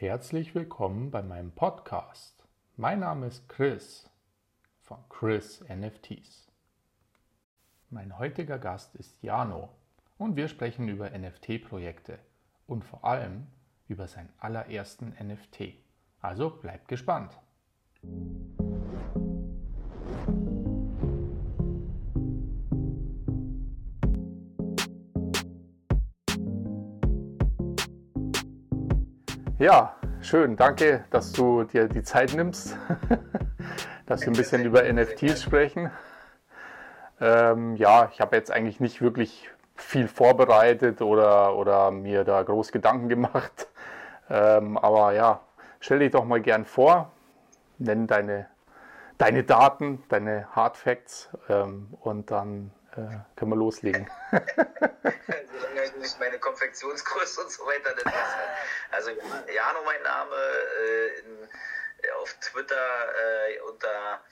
Herzlich willkommen bei meinem Podcast. Mein Name ist Chris von Chris NFTs. Mein heutiger Gast ist Jano und wir sprechen über NFT-Projekte und vor allem über seinen allerersten NFT. Also bleibt gespannt. Ja, schön. Danke, dass du dir die Zeit nimmst, dass wir ein bisschen über NFTs sprechen. Ähm, ja, ich habe jetzt eigentlich nicht wirklich viel vorbereitet oder, oder mir da groß Gedanken gemacht. Ähm, aber ja, stell dich doch mal gern vor, nenn deine, deine Daten, deine Hard Facts ähm, und dann äh, können wir loslegen. Solange ich nicht meine Konfektionsgröße und so weiter nicht. Also Jano mein Name, äh, in, auf Twitter äh, unter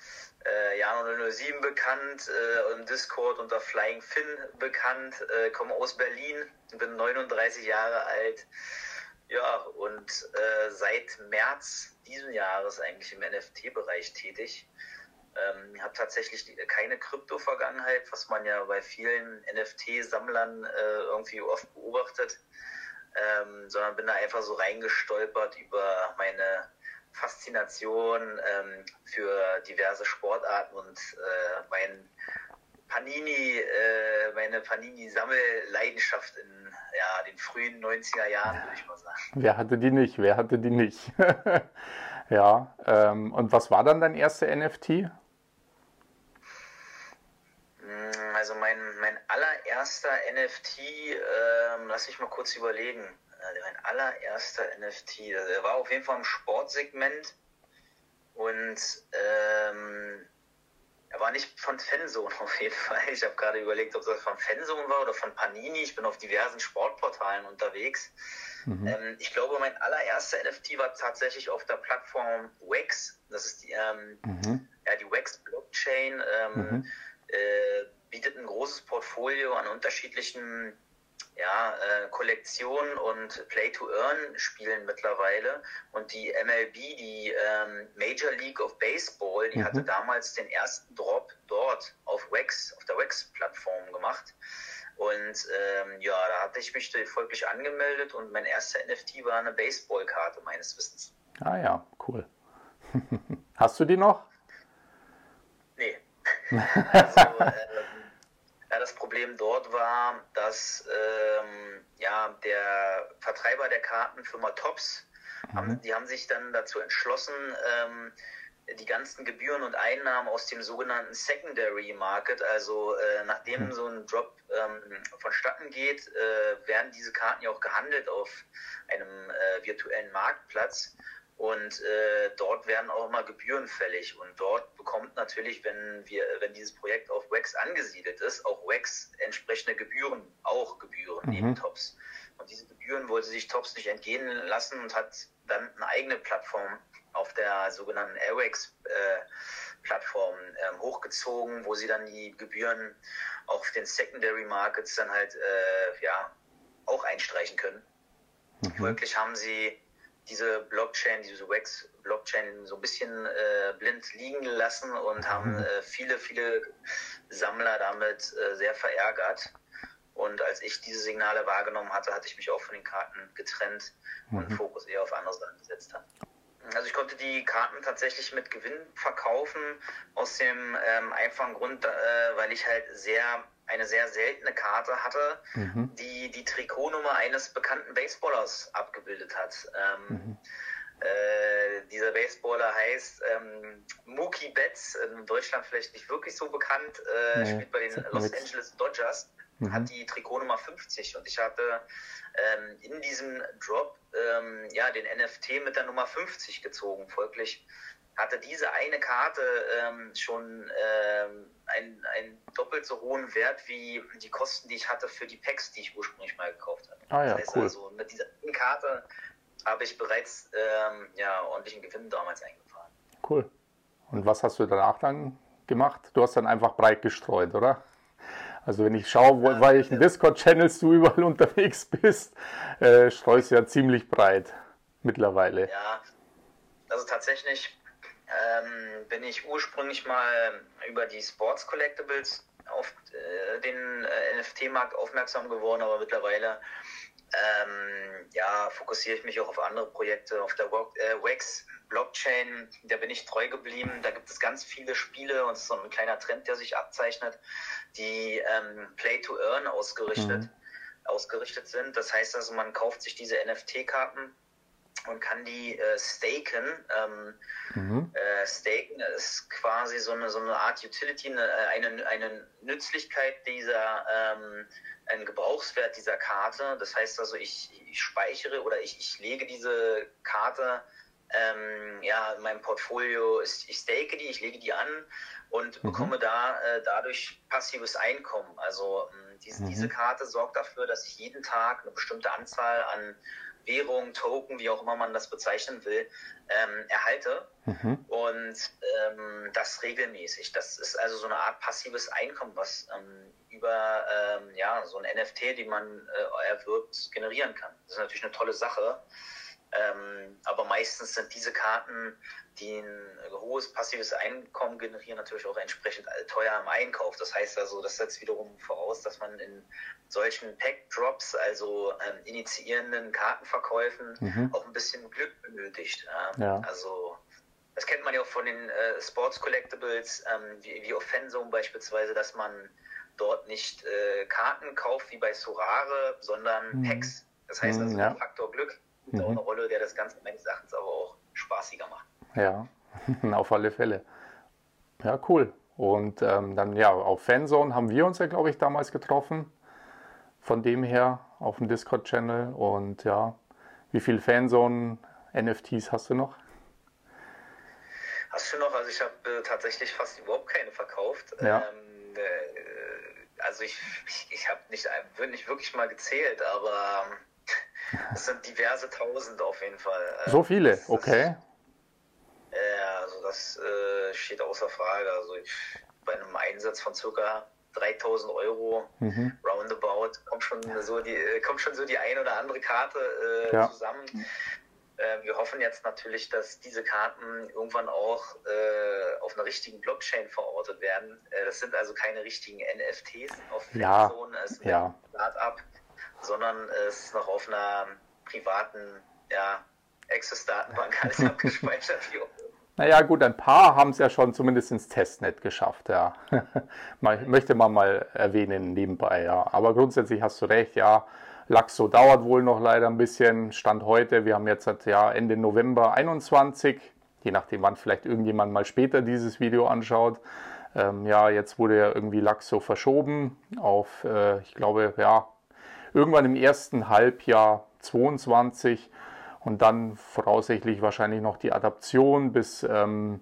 äh, Jano007 bekannt, äh, im Discord unter Flying Finn bekannt, äh, komme aus Berlin, bin 39 Jahre alt. Ja, und äh, seit März diesen Jahres eigentlich im NFT-Bereich tätig. Ähm, habe tatsächlich keine Krypto-Vergangenheit, was man ja bei vielen NFT-Sammlern äh, irgendwie oft beobachtet, ähm, sondern bin da einfach so reingestolpert über meine Faszination ähm, für diverse Sportarten und äh, mein Panini, äh, meine Panini-Sammelleidenschaft in ja, den frühen 90er Jahren, würde ich mal sagen. Wer hatte die nicht? Wer hatte die nicht? ja, ähm, und was war dann dein erster NFT? Also mein, mein allererster NFT, ähm, lass mich mal kurz überlegen. Äh, mein allererster NFT, der war auf jeden Fall im Sportsegment und ähm, er war nicht von Fanzone auf jeden Fall. Ich habe gerade überlegt, ob das von Fanzone war oder von Panini. Ich bin auf diversen Sportportalen unterwegs. Mhm. Ähm, ich glaube, mein allererster NFT war tatsächlich auf der Plattform Wax. Das ist die, ähm, mhm. ja, die Wax Blockchain. Ähm, mhm. äh, bietet ein großes Portfolio an unterschiedlichen ja, äh, Kollektionen und Play-to-Earn-Spielen mittlerweile. Und die MLB, die ähm, Major League of Baseball, die mhm. hatte damals den ersten Drop dort auf Wax, auf der Wax-Plattform gemacht. Und ähm, ja, da hatte ich mich folglich angemeldet und mein erster NFT war eine Baseballkarte meines Wissens. Ah ja, cool. Hast du die noch? Nee. also, äh, ja, das Problem dort war, dass ähm, ja, der Vertreiber der Kartenfirma Tops, mhm. haben, die haben sich dann dazu entschlossen, ähm, die ganzen Gebühren und Einnahmen aus dem sogenannten Secondary Market, also äh, nachdem mhm. so ein Drop ähm, vonstatten geht, äh, werden diese Karten ja auch gehandelt auf einem äh, virtuellen Marktplatz. Und äh, dort werden auch immer Gebühren fällig. Und dort bekommt natürlich, wenn wir, wenn dieses Projekt auf Wax angesiedelt ist, auch Wax entsprechende Gebühren, auch Gebühren mhm. neben Tops. Und diese Gebühren wollte sich Tops nicht entgehen lassen und hat dann eine eigene Plattform auf der sogenannten Airwax äh, Plattform äh, hochgezogen, wo sie dann die Gebühren auf den Secondary Markets dann halt äh, ja auch einstreichen können. Mhm. Folglich haben sie diese Blockchain, diese Wax-Blockchain so ein bisschen äh, blind liegen lassen und mhm. haben äh, viele, viele Sammler damit äh, sehr verärgert. Und als ich diese Signale wahrgenommen hatte, hatte ich mich auch von den Karten getrennt mhm. und Fokus eher auf andere Sachen gesetzt habe. Also ich konnte die Karten tatsächlich mit Gewinn verkaufen, aus dem ähm, einfachen Grund, äh, weil ich halt sehr eine sehr seltene Karte hatte, mhm. die die Trikotnummer eines bekannten Baseballers abgebildet hat. Ähm, mhm. äh, dieser Baseballer heißt ähm, Mookie Betts, in Deutschland vielleicht nicht wirklich so bekannt, äh, nee, spielt bei den Los Angeles Dodgers, mhm. hat die Trikotnummer 50 und ich hatte ähm, in diesem Drop ähm, ja den NFT mit der Nummer 50 gezogen. Folglich hatte diese eine Karte ähm, schon ähm, einen, einen doppelt so hohen Wert wie die Kosten, die ich hatte für die Packs, die ich ursprünglich mal gekauft habe. Ah ja, das heißt cool. also, mit dieser Karte habe ich bereits ähm, ja, ordentlichen Gewinn damals eingefahren. Cool. Und was hast du danach dann gemacht? Du hast dann einfach breit gestreut, oder? Also wenn ich schaue, wo, ja, welchen Discord-Channels du überall unterwegs bist, äh, streust du ja ziemlich breit. mittlerweile. Ja, also tatsächlich ähm, bin ich ursprünglich mal über die Sports Collectibles auf äh, den äh, NFT-Markt aufmerksam geworden, aber mittlerweile ähm, ja, fokussiere ich mich auch auf andere Projekte, auf der äh, Wax Blockchain, da bin ich treu geblieben. Da gibt es ganz viele Spiele und es ist so ein kleiner Trend, der sich abzeichnet, die ähm, Play to Earn ausgerichtet, mhm. ausgerichtet sind. Das heißt also, man kauft sich diese NFT-Karten und kann die äh, staken. Ähm, mhm. äh, staken ist quasi so eine, so eine Art Utility, eine, eine Nützlichkeit dieser, ähm, ein Gebrauchswert dieser Karte. Das heißt also, ich, ich speichere oder ich, ich lege diese Karte ähm, ja, in meinem Portfolio, ich, ich stake die, ich lege die an und mhm. bekomme da äh, dadurch passives Einkommen. Also ähm, diese, mhm. diese Karte sorgt dafür, dass ich jeden Tag eine bestimmte Anzahl an Währung, Token, wie auch immer man das bezeichnen will, ähm, erhalte. Mhm. Und ähm, das regelmäßig. Das ist also so eine Art passives Einkommen, was ähm, über ähm, ja, so ein NFT, die man äh, erwirbt, generieren kann. Das ist natürlich eine tolle Sache. Ähm, aber meistens sind diese Karten, die ein hohes passives Einkommen generieren, natürlich auch entsprechend teuer im Einkauf. Das heißt also, das setzt wiederum voraus, dass man in solchen Pack-Drops, also ähm, initiierenden Kartenverkäufen, mhm. auch ein bisschen Glück benötigt. Ja? Ja. Also das kennt man ja auch von den äh, Sports Collectibles, ähm, wie, wie Fanzone beispielsweise, dass man dort nicht äh, Karten kauft wie bei Sorare, sondern mhm. Packs. Das heißt also, mhm, ja. Faktor Glück mhm. auch eine Rolle, der das Ganze meines Erachtens aber auch spaßiger macht. Ja, auf alle Fälle. Ja, cool. Und ähm, dann ja, auf Fanzone haben wir uns ja, glaube ich, damals getroffen. Von dem her auf dem Discord-Channel. Und ja, wie viele Fanzone-NFTs hast du noch? Hast du noch? Also ich habe äh, tatsächlich fast überhaupt keine verkauft. Ja. Ähm, äh, also ich, ich, ich habe nicht, nicht wirklich mal gezählt, aber es sind diverse Tausend auf jeden Fall. So viele, das, okay. Ja, also das äh, steht außer Frage. Also ich, bei einem Einsatz von circa 3000 Euro mhm. roundabout kommt schon so die äh, kommt schon so die ein oder andere Karte äh, ja. zusammen. Äh, wir hoffen jetzt natürlich, dass diese Karten irgendwann auch äh, auf einer richtigen Blockchain verortet werden. Äh, das sind also keine richtigen NFTs auf ja. Zone, es ist ja. Startup sondern es ist noch auf einer privaten ja, Access-Datenbank alles abgespeichert. Naja, gut, ein paar haben es ja schon zumindest ins Testnet geschafft, ja. möchte man mal erwähnen nebenbei, ja. Aber grundsätzlich hast du recht, ja. Laxo dauert wohl noch leider ein bisschen. Stand heute, wir haben jetzt ja, Ende November 21, je nachdem, wann vielleicht irgendjemand mal später dieses Video anschaut. Ähm, ja, jetzt wurde ja irgendwie Laxo verschoben auf, äh, ich glaube, ja, irgendwann im ersten Halbjahr 22 und dann voraussichtlich wahrscheinlich noch die Adaption, bis ähm,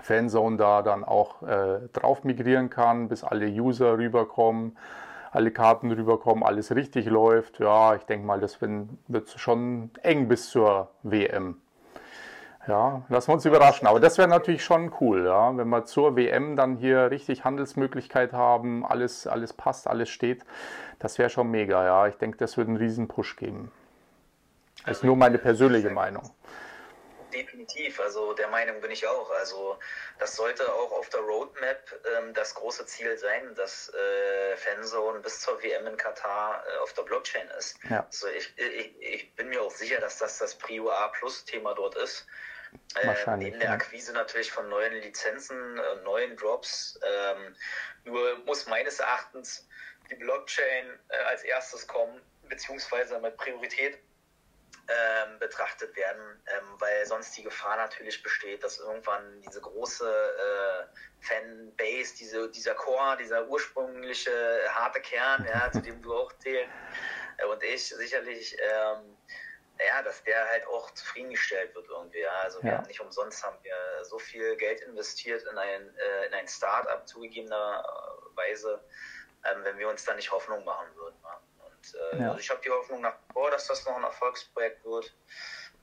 Fanzone da dann auch äh, drauf migrieren kann, bis alle User rüberkommen, alle Karten rüberkommen, alles richtig läuft. Ja, ich denke mal, das wird schon eng bis zur WM. Ja, lassen wir uns überraschen. Aber das wäre natürlich schon cool, ja, wenn wir zur WM dann hier richtig Handelsmöglichkeit haben, alles, alles passt, alles steht. Das wäre schon mega, ja. Ich denke, das würde einen riesen Push geben. Das ist nur meine persönliche Meinung. Definitiv, also der Meinung bin ich auch. Also das sollte auch auf der Roadmap ähm, das große Ziel sein, dass äh, Fanzone bis zur WM in Katar äh, auf der Blockchain ist. Ja. Also ich, ich, ich, bin mir auch sicher, dass das das Prio A Plus Thema dort ist. Äh, neben der Akquise natürlich von neuen Lizenzen, äh, neuen Drops. Ähm, nur muss meines Erachtens die Blockchain äh, als erstes kommen, beziehungsweise mit Priorität ähm, betrachtet werden, ähm, weil sonst die Gefahr natürlich besteht, dass irgendwann diese große äh, Fanbase, diese, dieser Core, dieser ursprüngliche harte Kern, ja, zu dem du auch zählen äh, und ich sicherlich ähm, ja, dass der halt auch zufriedengestellt wird irgendwie. Ja. Also wir ja. haben nicht umsonst haben wir so viel Geld investiert in ein, äh, in ein Start-up zugegebenerweise, ähm, wenn wir uns da nicht Hoffnung machen würden. Ja. Und äh, also ich habe die Hoffnung nach vor, dass das noch ein Erfolgsprojekt wird.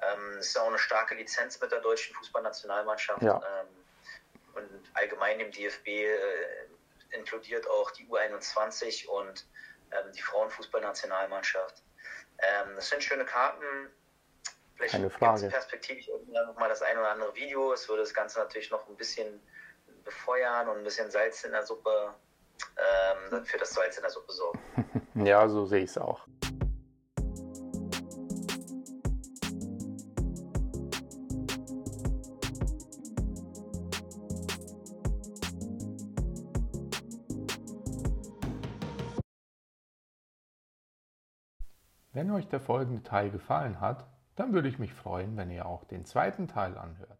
Ähm, es ist ja auch eine starke Lizenz mit der deutschen Fußballnationalmannschaft. Ähm, und allgemein dem DFB äh, inkludiert auch die U21 und ähm, die Frauenfußballnationalmannschaft. Ähm, das sind schöne Karten. Vielleicht Keine Frage. perspektivisch irgendwann noch mal das ein oder andere Video. Es würde das Ganze natürlich noch ein bisschen befeuern und ein bisschen Salz in der Suppe ähm, für das Salz in der Suppe sorgen. ja, so sehe ich es auch. Wenn euch der folgende Teil gefallen hat, dann würde ich mich freuen, wenn ihr auch den zweiten Teil anhört.